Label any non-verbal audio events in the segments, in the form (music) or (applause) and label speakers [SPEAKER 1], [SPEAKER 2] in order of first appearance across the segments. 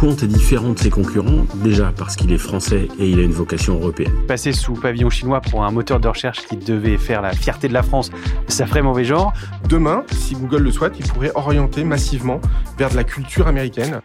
[SPEAKER 1] Quant est différent de ses concurrents, déjà parce qu'il est français et il a une vocation européenne.
[SPEAKER 2] Passer sous pavillon chinois pour un moteur de recherche qui devait faire la fierté de la France, ça ferait mauvais genre.
[SPEAKER 3] Demain, si Google le souhaite, il pourrait orienter massivement vers de la culture américaine.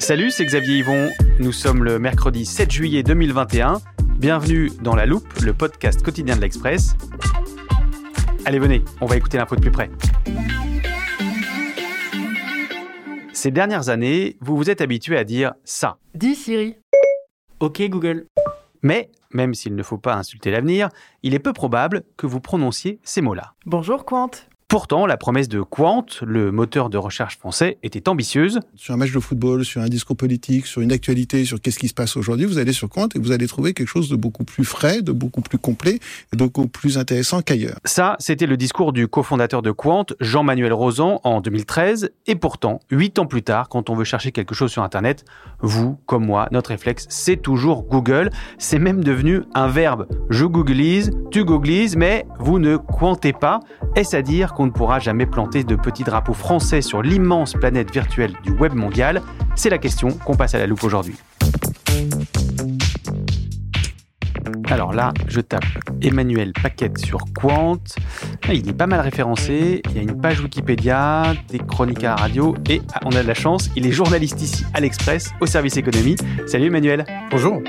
[SPEAKER 2] Salut, c'est Xavier Yvon. Nous sommes le mercredi 7 juillet 2021. Bienvenue dans La Loupe, le podcast quotidien de l'Express. Allez, venez, on va écouter l'info de plus près. Ces dernières années, vous vous êtes habitué à dire ça.
[SPEAKER 4] Dis Siri.
[SPEAKER 2] Ok Google. Mais, même s'il ne faut pas insulter l'avenir, il est peu probable que vous prononciez ces mots-là.
[SPEAKER 4] Bonjour Quant.
[SPEAKER 2] Pourtant, la promesse de Quant, le moteur de recherche français, était ambitieuse.
[SPEAKER 5] Sur un match de football, sur un discours politique, sur une actualité, sur qu'est-ce qui se passe aujourd'hui, vous allez sur Quant et vous allez trouver quelque chose de beaucoup plus frais, de beaucoup plus complet et de beaucoup plus intéressant qu'ailleurs.
[SPEAKER 2] Ça, c'était le discours du cofondateur de Quant, Jean-Manuel Rosan, en 2013. Et pourtant, huit ans plus tard, quand on veut chercher quelque chose sur Internet, vous, comme moi, notre réflexe, c'est toujours Google. C'est même devenu un verbe. Je googlise, tu googlises, mais vous ne quantez pas. Est-ce à dire qu'on ne pourra jamais planter de petits drapeaux français sur l'immense planète virtuelle du web mondial C'est la question qu'on passe à la loupe aujourd'hui. Alors là, je tape Emmanuel Paquette sur Quant. Il est pas mal référencé. Il y a une page Wikipédia, des chroniques à radio et ah, on a de la chance, il est journaliste ici à l'Express au service économie. Salut Emmanuel.
[SPEAKER 3] Bonjour.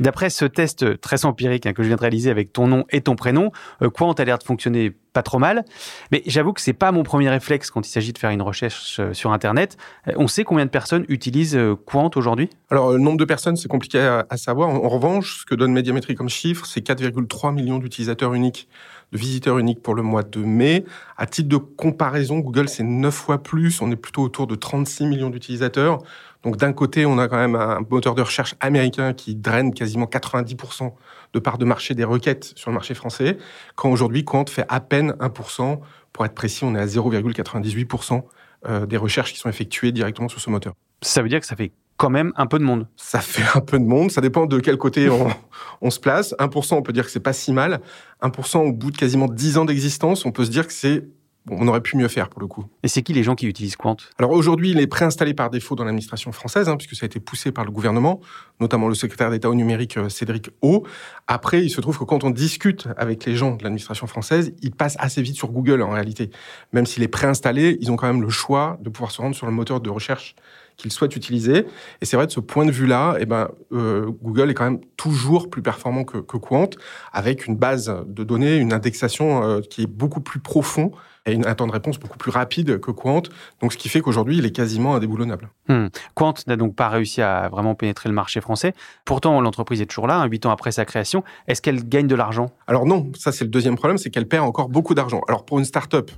[SPEAKER 2] D'après ce test très empirique hein, que je viens de réaliser avec ton nom et ton prénom, euh, Quant a l'air de fonctionner pas trop mal. Mais j'avoue que c'est pas mon premier réflexe quand il s'agit de faire une recherche euh, sur Internet. Euh, on sait combien de personnes utilisent euh, Quant aujourd'hui?
[SPEAKER 3] Alors, le nombre de personnes, c'est compliqué à, savoir. En, en revanche, ce que donne Médiamétrie comme chiffre, c'est 4,3 millions d'utilisateurs uniques, de visiteurs uniques pour le mois de mai. À titre de comparaison, Google, c'est 9 fois plus. On est plutôt autour de 36 millions d'utilisateurs. Donc, d'un côté, on a quand même un moteur de recherche américain qui draine quasiment 90% de part de marché des requêtes sur le marché français, quand aujourd'hui, Quant fait à peine 1%. Pour être précis, on est à 0,98% euh, des recherches qui sont effectuées directement sur ce moteur.
[SPEAKER 2] Ça veut dire que ça fait quand même un peu de monde.
[SPEAKER 3] Ça fait un peu de monde, ça dépend de quel côté on, (laughs) on se place. 1%, on peut dire que c'est pas si mal. 1%, au bout de quasiment 10 ans d'existence, on peut se dire que c'est on aurait pu mieux faire pour le coup.
[SPEAKER 2] Et c'est qui les gens qui utilisent Quant?
[SPEAKER 3] Alors aujourd'hui, il est préinstallé par défaut dans l'administration française, hein, puisque ça a été poussé par le gouvernement, notamment le secrétaire d'État au numérique euh, Cédric O. Après, il se trouve que quand on discute avec les gens de l'administration française, ils passent assez vite sur Google en réalité. Même s'il est préinstallé, ils ont quand même le choix de pouvoir se rendre sur le moteur de recherche qu'ils souhaitent utiliser. Et c'est vrai, de ce point de vue-là, eh ben, euh, Google est quand même toujours plus performant que, que Quant, avec une base de données, une indexation euh, qui est beaucoup plus profond et une, un temps de réponse beaucoup plus rapide que Quant. Donc, ce qui fait qu'aujourd'hui, il est quasiment indéboulonnable.
[SPEAKER 2] Hmm. Quant n'a donc pas réussi à vraiment pénétrer le marché français. Pourtant, l'entreprise est toujours là, hein, huit ans après sa création. Est-ce qu'elle gagne de l'argent?
[SPEAKER 3] Alors non, ça c'est le deuxième problème, c'est qu'elle perd encore beaucoup d'argent. Alors pour une start-up,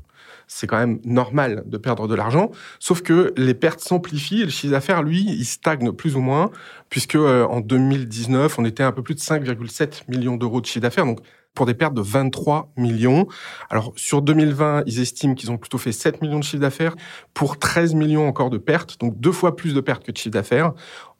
[SPEAKER 3] c'est quand même normal de perdre de l'argent, sauf que les pertes s'amplifient et le chiffre d'affaires, lui, il stagne plus ou moins, puisque euh, en 2019, on était à un peu plus de 5,7 millions d'euros de chiffre d'affaires, donc pour des pertes de 23 millions. Alors sur 2020, ils estiment qu'ils ont plutôt fait 7 millions de chiffre d'affaires pour 13 millions encore de pertes, donc deux fois plus de pertes que de chiffre d'affaires.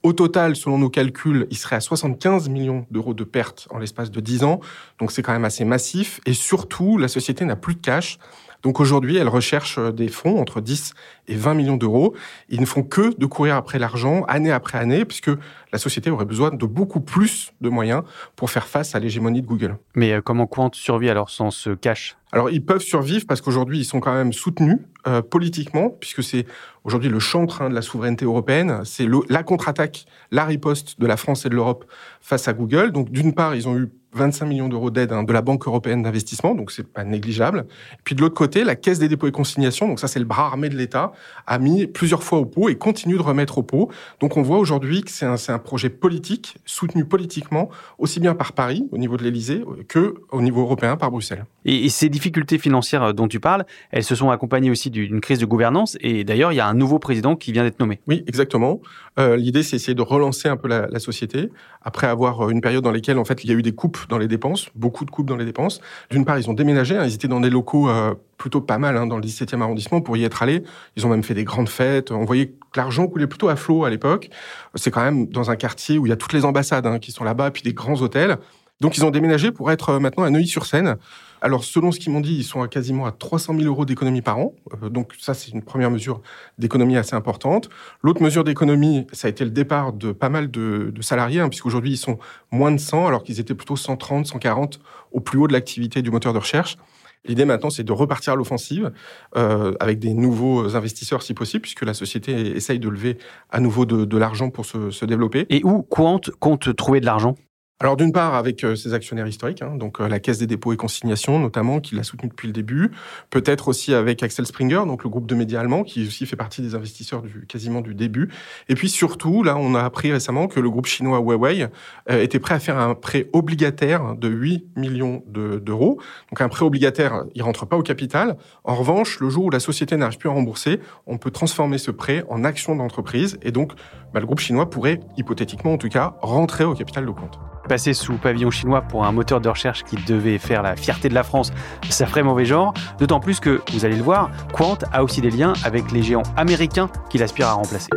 [SPEAKER 3] Au total, selon nos calculs, il serait à 75 millions d'euros de pertes en l'espace de 10 ans. Donc c'est quand même assez massif. Et surtout, la société n'a plus de cash. Donc aujourd'hui, elle recherche euh, des fonds entre 10 et 20 millions d'euros. Ils ne font que de courir après l'argent année après année, puisque la société aurait besoin de beaucoup plus de moyens pour faire face à l'hégémonie de Google.
[SPEAKER 2] Mais euh, comment Quant survit alors sans ce cash?
[SPEAKER 3] Alors ils peuvent survivre parce qu'aujourd'hui ils sont quand même soutenus euh, politiquement, puisque c'est aujourd'hui le chantre hein, de la souveraineté européenne, c'est la contre-attaque, la riposte de la France et de l'Europe face à Google. Donc d'une part ils ont eu 25 millions d'euros d'aide hein, de la Banque européenne d'investissement, donc c'est pas négligeable. Et puis de l'autre côté, la Caisse des dépôts et consignations, donc ça c'est le bras armé de l'État, a mis plusieurs fois au pot et continue de remettre au pot. Donc on voit aujourd'hui que c'est un, un, projet politique, soutenu politiquement, aussi bien par Paris, au niveau de l'Élysée, que au niveau européen, par Bruxelles.
[SPEAKER 2] Et, ces difficultés financières euh, dont tu parles, elles se sont accompagnées aussi d'une crise de gouvernance, et d'ailleurs il y a un nouveau président qui vient d'être nommé.
[SPEAKER 3] Oui, exactement. Euh, L'idée c'est essayer de relancer un peu la, la société, après avoir euh, une période dans laquelle en fait il y a eu des coupes dans les dépenses, beaucoup de coupes dans les dépenses. D'une part, ils ont déménagé, hein, ils étaient dans des locaux euh, plutôt pas mal hein, dans le 17e arrondissement pour y être allés. Ils ont même fait des grandes fêtes. On voyait que l'argent coulait plutôt à flot à l'époque. C'est quand même dans un quartier où il y a toutes les ambassades hein, qui sont là-bas, puis des grands hôtels. Donc ils ont déménagé pour être euh, maintenant à Neuilly-sur-Seine. Alors selon ce qu'ils m'ont dit, ils sont à quasiment à 300 000 euros d'économie par an. Euh, donc ça, c'est une première mesure d'économie assez importante. L'autre mesure d'économie, ça a été le départ de pas mal de, salariés, hein, puisqu'aujourd'hui ils sont moins de 100, alors qu'ils étaient plutôt 130, 140 au plus haut de l'activité du moteur de recherche. L'idée maintenant, c'est de repartir à l'offensive euh, avec des nouveaux investisseurs si possible, puisque la société essaye de lever à nouveau de, l'argent pour se, se, développer.
[SPEAKER 2] Et où Quant compte trouver de l'argent?
[SPEAKER 3] Alors d'une part avec euh, ses actionnaires historiques, hein, donc euh, la Caisse des dépôts et consignations notamment, qui l'a soutenu depuis le début, peut-être aussi avec Axel Springer, donc le groupe de médias allemand, qui aussi fait partie des investisseurs du quasiment du début. Et puis surtout, là, on a appris récemment que le groupe chinois Huawei euh, était prêt à faire un prêt obligataire de 8 millions d'euros. donc un prêt obligataire, il rentre pas au capital. En revanche, le jour où la société n'arrive plus à rembourser, on peut transformer ce prêt en action d'entreprise, et donc bah, le groupe chinois pourrait, hypothétiquement en tout cas, rentrer au capital de compte
[SPEAKER 2] passer sous pavillon chinois pour un moteur de recherche qui devait faire la fierté de la France, ça ferait mauvais genre. D'autant plus que, vous allez le voir, Quant a aussi des liens avec les géants américains qu'il aspire à remplacer.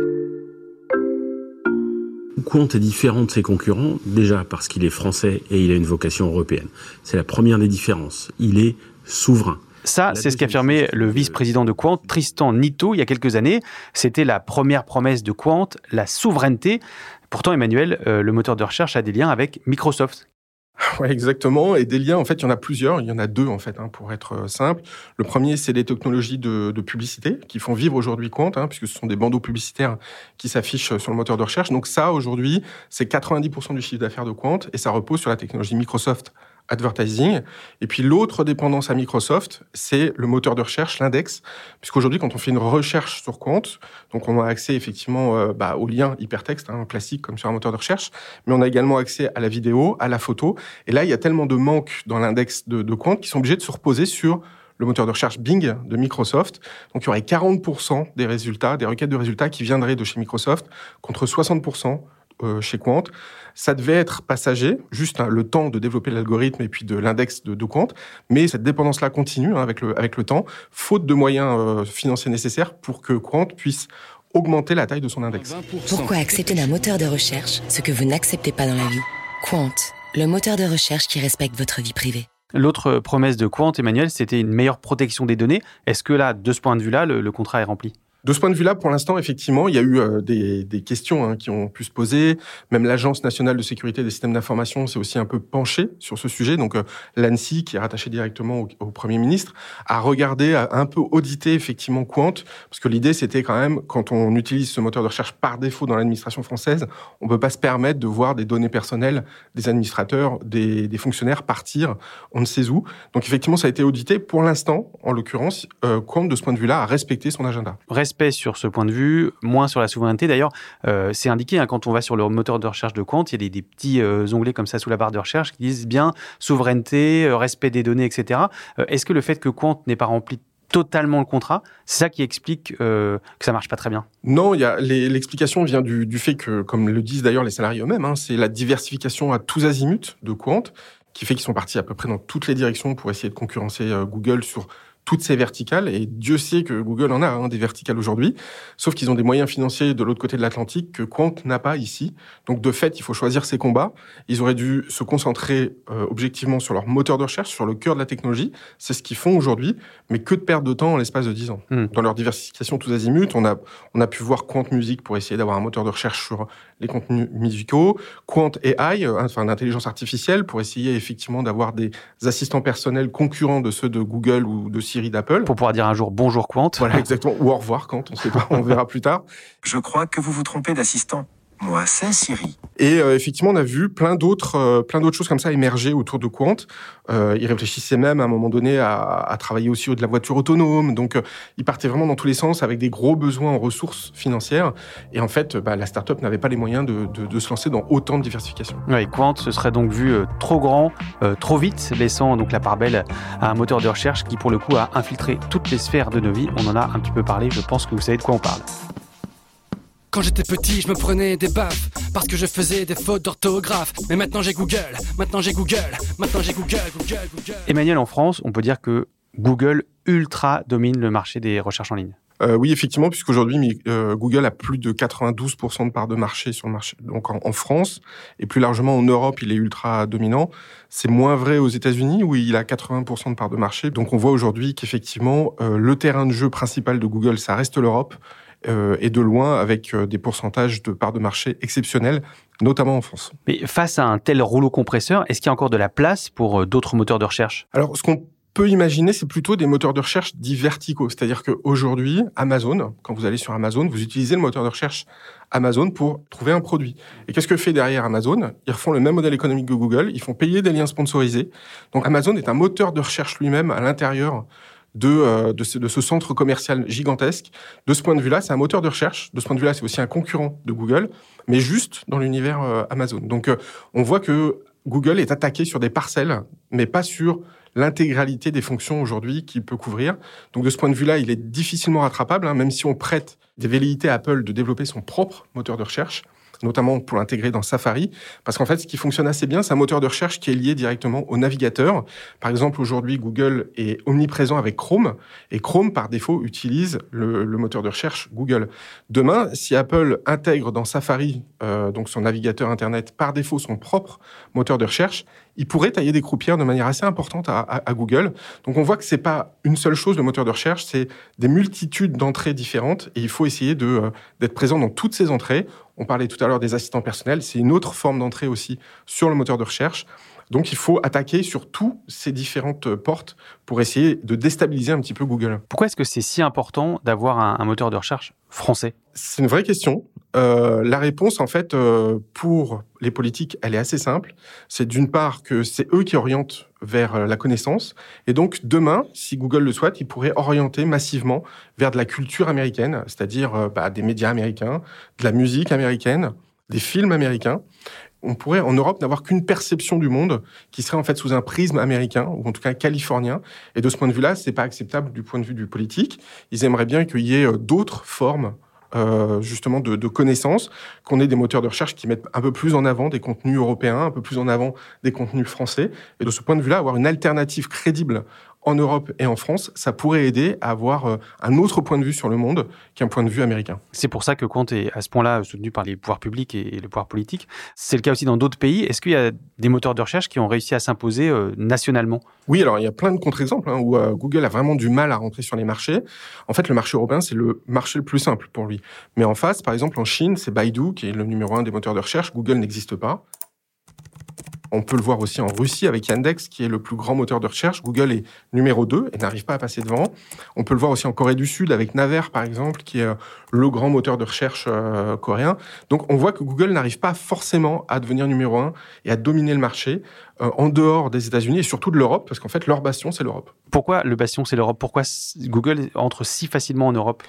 [SPEAKER 1] Quant est différent de ses concurrents, déjà parce qu'il est français et il a une vocation européenne. C'est la première des différences. Il est souverain.
[SPEAKER 2] Ça, c'est ce qu'affirmait le vice-président de Quant, Tristan Nito, il y a quelques années. C'était la première promesse de Quant, la souveraineté. Pourtant, Emmanuel, euh, le moteur de recherche a des liens avec Microsoft. (laughs)
[SPEAKER 3] Oui, exactement. Et des liens, en fait, il y en a plusieurs. Il y en a deux, en fait, hein, pour être euh, simple. Le premier, c'est les technologies de, publicité qui font vivre aujourd'hui Quant, hein, puisque ce sont des bandeaux publicitaires qui s'affichent sur le moteur de recherche. Donc ça, aujourd'hui, c'est 90% du chiffre d'affaires de Quant et ça repose sur la technologie Microsoft advertising. Et puis l'autre dépendance à Microsoft, c'est le moteur de recherche, l'index, puisqu'aujourd'hui, quand on fait une recherche sur compte, donc on a accès effectivement euh, bah, aux liens hypertexte, hein, classique comme sur un moteur de recherche, mais on a également accès à la vidéo, à la photo. Et là, il y a tellement de manques dans l'index de, de compte qu'ils sont obligés de se reposer sur le moteur de recherche Bing de Microsoft. Donc il y aurait 40% des résultats, des requêtes de résultats qui viendraient de chez Microsoft, contre 60% euh, chez Quant. Ça devait être passager, juste hein, le temps de développer l'algorithme et puis de l'index de, de, Quant, mais cette dépendance-là continue hein, avec, le, avec le temps, faute de moyens euh, financiers nécessaires pour que Quant puisse augmenter la taille de son index.
[SPEAKER 4] Pourquoi accepter d'un moteur de recherche ce que vous n'acceptez pas dans la vie? Quant, le moteur de recherche qui respecte votre vie privée.
[SPEAKER 2] L'autre promesse de Quant, Emmanuel, c'était une meilleure protection des données. Est-ce que là, de ce point de vue-là, le contrat est rempli?
[SPEAKER 3] De ce point de vue-là, pour l'instant, effectivement, il y a eu euh, des, des, questions hein, qui ont pu se poser. Même l'Agence nationale de sécurité des systèmes d'information s'est aussi un peu penchée sur ce sujet. Donc, euh, l'ANSI, qui est rattaché directement au, Premier ministre, a regardé, a un peu audité effectivement Quant, parce que l'idée, c'était quand même, quand on utilise ce moteur de recherche par défaut dans l'administration française, on peut pas se permettre de voir des données personnelles des administrateurs, des, des, fonctionnaires partir, on ne sait où. Donc, effectivement, ça a été audité. Pour l'instant, en l'occurrence, euh, Quant, de ce point de vue-là, a respecté son agenda
[SPEAKER 2] sur ce point de vue, moins sur la souveraineté. D'ailleurs, euh, c'est indiqué hein, quand on va sur le moteur de recherche de Quant, il y a des, petits euh, onglets comme ça sous la barre de recherche qui disent bien souveraineté, euh, respect des données, etc. Est-ce que le fait que Quant n'ait pas rempli totalement le contrat. C'est ça qui explique que ça marche pas très bien?
[SPEAKER 3] Non, l'explication vient du, fait que, comme le disent d'ailleurs les salariés eux-mêmes, hein, c'est la diversification à tous azimuts de Quant qui fait qu'ils sont partis à peu près dans toutes les directions pour essayer de concurrencer Google sur toutes ces verticales, et Dieu sait que Google en a hein, des verticales aujourd'hui, sauf qu'ils ont des moyens financiers de l'autre côté de l'Atlantique que Quant n'a pas ici. Donc de fait, il faut choisir ses combats. Ils auraient dû se concentrer euh, objectivement sur leur moteur de recherche, sur le cœur de la technologie. C'est ce qu'ils font aujourd'hui, mais que de perte de temps en l'espace de 10 ans.
[SPEAKER 2] Hmm.
[SPEAKER 3] Dans leur diversification tous azimuts, on a, on a pu voir Quant Music pour essayer d'avoir un moteur de recherche sur les contenus musicaux, Quant AI, euh, enfin l'intelligence artificielle, pour essayer effectivement d'avoir des assistants personnels concurrents de ceux de Google ou de Siri d'Apple.
[SPEAKER 2] Pour pouvoir dire un jour bonjour Quant.
[SPEAKER 3] Voilà, (laughs) exactement. Ou au revoir Quant, on sait pas, on verra plus tard.
[SPEAKER 6] Je crois que vous vous trompez d'assistant. Moi, c'est Siri.
[SPEAKER 3] Et euh, effectivement, on a vu plein d'autres, euh, plein d'autres choses comme ça émerger autour de Quant. Euh, ils réfléchissaient même à un moment donné à, à travailler aussi de la voiture autonome. Donc, euh, ils partaient vraiment dans tous les sens avec des gros besoins en ressources financières. Et en fait, bah, la startup n'avait pas les moyens de, de, de, se lancer dans autant de diversification.
[SPEAKER 2] Oui, Quant se serait donc vu euh, trop grand, euh, trop vite, laissant donc la part belle à un moteur de recherche qui, pour le coup, a infiltré toutes les sphères de nos vies. On en a un petit peu parlé. Je pense que vous savez de quoi on parle.
[SPEAKER 7] Quand j'étais petit, je me prenais des baffes parce que je faisais des fautes d'orthographe. Mais maintenant j'ai Google, maintenant j'ai Google, maintenant j'ai Google, Google, Google.
[SPEAKER 2] Emmanuel, en France, on peut dire que Google ultra domine le marché des recherches en ligne.
[SPEAKER 3] Euh, oui, effectivement, puisqu'aujourd'hui, euh, Google a plus de 92% de parts de marché sur le marché. Donc en, en, France, et plus largement en Europe, il est ultra dominant. C'est moins vrai aux États-Unis, où il a 80% de parts de marché. Donc on voit aujourd'hui qu'effectivement, euh, le terrain de jeu principal de Google, ça reste l'Europe. Euh, et de loin avec euh, des pourcentages de parts de marché exceptionnels, notamment en France.
[SPEAKER 2] Mais face à un tel rouleau compresseur, est-ce qu'il y a encore de la place pour euh, d'autres moteurs de recherche?
[SPEAKER 3] Alors, ce qu'on peut imaginer, c'est plutôt des moteurs de recherche dits verticaux. C'est-à-dire qu'aujourd'hui, Amazon, quand vous allez sur Amazon, vous utilisez le moteur de recherche Amazon pour trouver un produit. Et qu'est-ce que fait derrière Amazon? Ils refont le même modèle économique que Google, ils font payer des liens sponsorisés. Donc Amazon est un moteur de recherche lui-même à l'intérieur de, euh, de, ce, centre commercial gigantesque. De ce point de vue-là, c'est un moteur de recherche. De ce point de vue-là, c'est aussi un concurrent de Google, mais juste dans l'univers euh, Amazon. Donc, euh, on voit que Google est attaqué sur des parcelles, mais pas sur l'intégralité des fonctions aujourd'hui qu'il peut couvrir. Donc, de ce point de vue-là, il est difficilement rattrapable, hein, même si on prête des velléités à Apple de développer son propre moteur de recherche notamment pour l'intégrer dans Safari, parce qu'en fait, ce qui fonctionne assez bien, c'est un moteur de recherche qui est lié directement au navigateur. Par exemple, aujourd'hui, Google est omniprésent avec Chrome, et Chrome, par défaut, utilise le, moteur de recherche Google. Demain, si Apple intègre dans Safari, euh, donc son navigateur Internet, par défaut son propre moteur de recherche, il pourrait tailler des croupières de manière assez importante à, Google. Donc on voit que c'est pas une seule chose le moteur de recherche, c'est des multitudes d'entrées différentes et il faut essayer euh, d'être présent dans toutes ces entrées. On parlait tout à l'heure des assistants personnels, c'est une autre forme d'entrée aussi sur le moteur de recherche. Donc il faut attaquer sur toutes ces différentes portes pour essayer de déstabiliser un petit peu Google.
[SPEAKER 2] Pourquoi est-ce que c'est si important d'avoir un, un, moteur de recherche français?
[SPEAKER 3] C'est une vraie question. Euh, la réponse, en fait, euh, pour les politiques, elle est assez simple. C'est d'une part que c'est eux qui orientent vers la connaissance. Et donc, demain, si Google le souhaite, ils pourraient orienter massivement vers de la culture américaine, c'est-à-dire euh, bah, des médias américains, de la musique américaine, des films américains on pourrait en Europe n'avoir qu'une perception du monde qui serait en fait sous un prisme américain ou en tout cas californien. Et de ce point de vue-là, c'est pas acceptable du point de vue du politique. Ils aimeraient bien qu'il y ait d'autres formes euh, justement de, de connaissances, qu'on ait des moteurs de recherche qui mettent un peu plus en avant des contenus européens, un peu plus en avant des contenus français. Et de ce point de vue-là, avoir une alternative crédible en Europe et en France, ça pourrait aider à avoir euh, un autre point de vue sur le monde qu'un point de vue américain.
[SPEAKER 2] C'est pour ça que Quant est à ce point-là soutenu par les pouvoirs publics et les pouvoirs politiques. C'est le cas aussi dans d'autres pays. Est-ce qu'il y a des moteurs de recherche qui ont réussi à s'imposer euh, nationalement?
[SPEAKER 3] Oui, alors il y a plein de contre-exemples hein, où euh, Google a vraiment du mal à rentrer sur les marchés. En fait, le marché européen, c'est le marché le plus simple pour lui. Mais en face, par exemple, en Chine, c'est Baidu qui est le numéro un des moteurs de recherche. Google n'existe pas. On peut le voir aussi en Russie avec Yandex, qui est le plus grand moteur de recherche. Google est numéro 2 et n'arrive pas à passer devant. On peut le voir aussi en Corée du Sud avec Naver, par exemple, qui est le grand moteur de recherche euh, coréen. Donc on voit que Google n'arrive pas forcément à devenir numéro 1 et à dominer le marché euh, en dehors des États-Unis et surtout de l'Europe, parce qu'en fait, leur bastion, c'est l'Europe.
[SPEAKER 2] Pourquoi le bastion, c'est l'Europe? Pourquoi Google entre si facilement en Europe?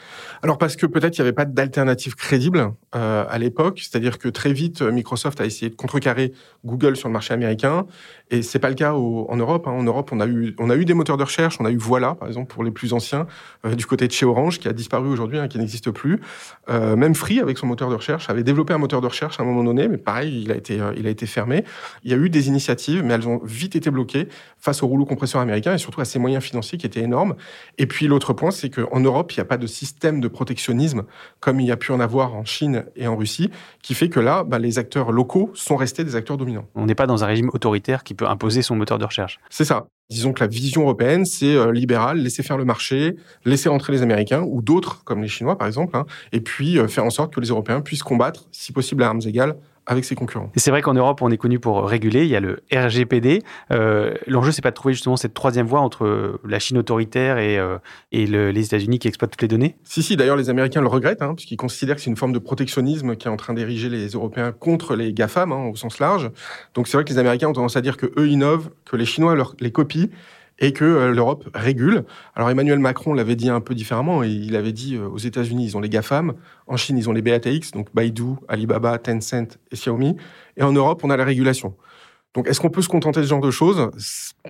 [SPEAKER 3] Alors parce que peut-être il n'y avait pas d'alternative crédible euh, à l'époque, c'est-à-dire que très vite, Microsoft a essayé de contrecarrer Google sur le marché américain, et c'est pas le cas au, en Europe. Hein. En Europe, on a, eu, on a eu des moteurs de recherche, on a eu Voilà, par exemple, pour les plus anciens, euh, du côté de chez Orange, qui a disparu aujourd'hui, hein, qui n'existe plus. Même Free, avec son moteur de recherche, avait développé un moteur de recherche à un moment donné, mais pareil, il a été, il a été fermé. Il y a eu des initiatives mais elles ont vite été bloquées face au rouleau compresseur américain et surtout à ses moyens financiers qui étaient énormes. Et puis l'autre point, c'est qu'en Europe, il n'y a pas de système de protectionnisme comme il y a pu en avoir en Chine et en Russie, qui fait que là, bah, les acteurs locaux sont restés des acteurs dominants.
[SPEAKER 2] On n'est pas dans un régime autoritaire qui peut imposer son moteur de recherche.
[SPEAKER 3] C'est ça. Disons que la vision européenne, c'est euh, libéral, laisser faire le marché, laisser entrer les Américains ou d'autres, comme les Chinois par exemple, hein, et puis euh, faire en sorte que les Européens puissent combattre, si possible à armes égales, avec ses concurrents.
[SPEAKER 2] Et c'est vrai qu'en Europe, on est connu pour réguler. Il y a le RGPD. Euh, L'enjeu, c'est pas de trouver justement cette troisième voie entre la Chine autoritaire et, euh, et le, les États-Unis qui exploitent toutes les données.
[SPEAKER 3] Si, si. D'ailleurs, les Américains le regrettent, hein, puisqu'ils considèrent que c'est une forme de protectionnisme qui est en train d'ériger les Européens contre les GAFAM, hein, au sens large. Donc, c'est vrai que les Américains ont tendance à dire que eux innovent, que les Chinois leur, les copient et que euh, l'Europe régule. Alors Emmanuel Macron l'avait dit un peu différemment. Il avait dit euh, aux États-Unis, ils ont les GAFAM, en Chine, ils ont les BATX, donc Baidu, Alibaba, Tencent et Xiaomi, et en Europe, on a la régulation. Donc est-ce qu'on peut se contenter de ce genre de choses?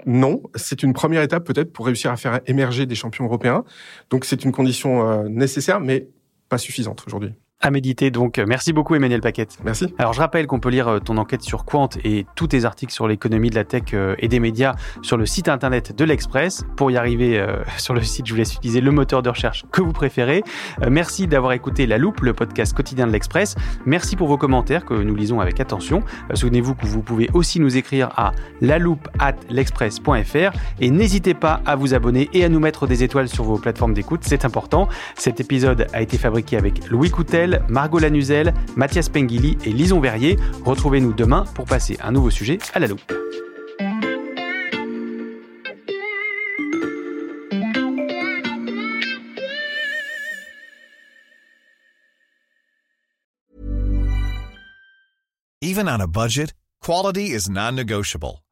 [SPEAKER 3] Non, c'est une première étape peut-être pour réussir à faire émerger des champions européens. Donc c'est une condition euh, nécessaire, mais pas suffisante aujourd'hui
[SPEAKER 2] à méditer. Donc, merci beaucoup, Emmanuel Paquette.
[SPEAKER 3] Merci.
[SPEAKER 2] Alors, je rappelle qu'on peut lire euh, ton enquête sur Quant et tous tes articles sur l'économie de la tech euh, et des médias sur le site internet de l'Express. Pour y arriver euh, (laughs) sur le site, je vous laisse utiliser le moteur de recherche que vous préférez. merci d'avoir écouté La Loupe, le podcast quotidien de l'Express. Merci pour vos commentaires que nous lisons avec attention. Souvenez-vous que vous pouvez aussi nous écrire à loupe at l'express.fr et n'hésitez pas à vous abonner et à nous mettre des étoiles sur vos plateformes d'écoute. C'est important. Cet épisode a été fabriqué avec Louis Coutel Margot Lanuzel, Mathias Pengili et Lison Verrier. Retrouvez-nous demain pour passer un nouveau sujet à la loupe.
[SPEAKER 8] Even on a budget, quality is non-negotiable.